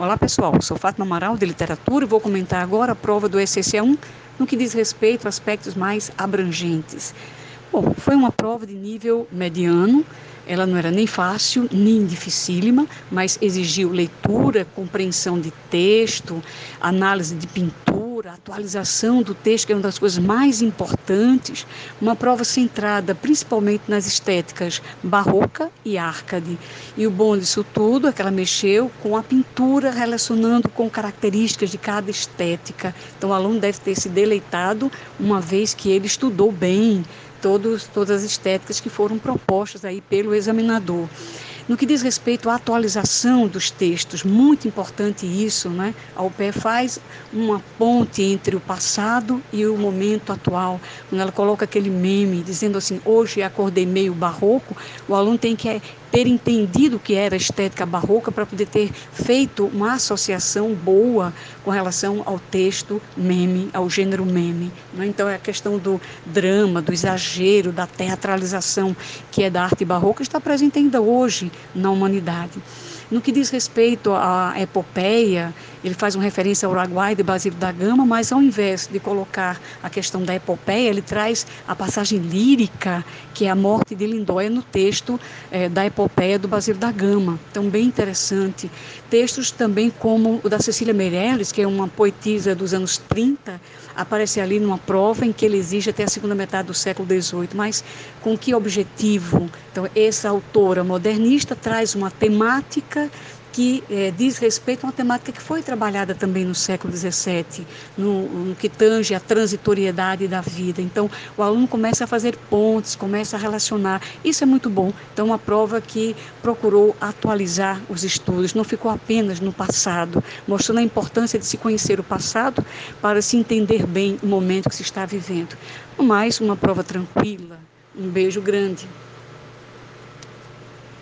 Olá pessoal, sou Fátima Amaral de Literatura e vou comentar agora a prova do SCC1 no que diz respeito a aspectos mais abrangentes. Bom, foi uma prova de nível mediano, ela não era nem fácil, nem dificílima, mas exigiu leitura, compreensão de texto, análise de pintura atualização do texto, que é uma das coisas mais importantes, uma prova centrada principalmente nas estéticas barroca e árcade. E o bom disso tudo é que ela mexeu com a pintura, relacionando com características de cada estética. Então o aluno deve ter se deleitado, uma vez que ele estudou bem todos, todas as estéticas que foram propostas aí pelo examinador. No que diz respeito à atualização dos textos, muito importante isso, né? A UPE faz uma ponte entre o passado e o momento atual. Quando ela coloca aquele meme dizendo assim, hoje acordei meio barroco, o aluno tem que ter entendido o que era estética barroca para poder ter feito uma associação boa com relação ao texto meme, ao gênero meme. Né? Então é a questão do drama, do exagero, da teatralização que é da arte barroca está presente ainda hoje na humanidade. No que diz respeito à epopeia, ele faz uma referência ao Uruguai de Basílio da Gama, mas ao invés de colocar a questão da epopeia, ele traz a passagem lírica, que é a morte de Lindóia, no texto é, da epopeia do Basílio da Gama. Então, bem interessante. Textos também como o da Cecília Meirelles, que é uma poetisa dos anos 30, aparece ali numa prova em que ele exige até a segunda metade do século XVIII. Mas com que objetivo? Então, essa autora modernista traz uma temática que é, diz respeito a uma temática que foi trabalhada também no século XVII, no, no, que tange a transitoriedade da vida. Então, o aluno começa a fazer pontes, começa a relacionar. Isso é muito bom. Então, uma prova que procurou atualizar os estudos, não ficou apenas no passado, mostrando a importância de se conhecer o passado para se entender bem o momento que se está vivendo. Mas uma prova tranquila. Um beijo grande.